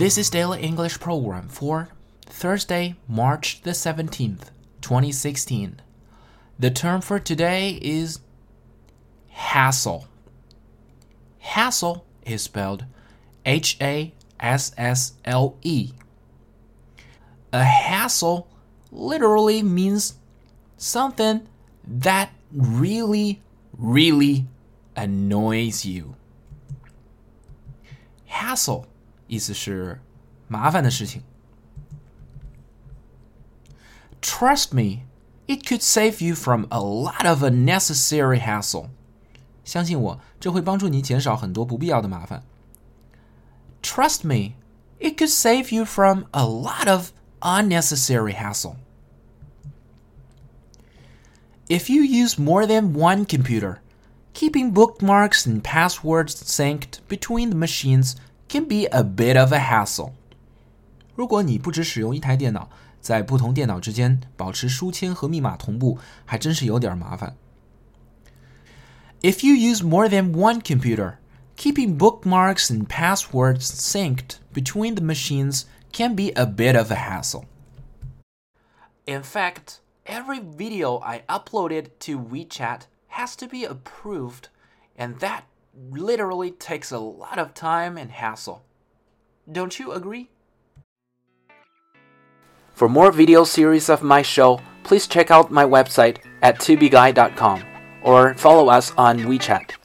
This is Daily English Program for Thursday, March the 17th, 2016. The term for today is hassle. Hassle is spelled H A S S L E. A hassle literally means something that really, really annoys you. Hassle 意思是麻烦的事情。Trust me, it could save you from a lot of unnecessary hassle. 相信我，这会帮助你减少很多不必要的麻烦。Trust me, it could save you from a lot of unnecessary hassle. If you use more than one computer, keeping bookmarks and passwords synced between the machines can be a bit of a hassle. 如果你不只使用一台电脑，在不同电脑之间保持书签和密码同步，还真是有点麻烦。If you use more than one computer, keeping bookmarks and passwords synced between the machines can be a bit of a hassle. In fact, every video I uploaded to WeChat has to be approved, and that literally takes a lot of time and hassle. Don't you agree? For more video series of my show, please check out my website at tubeguy.com or follow us on WeChat.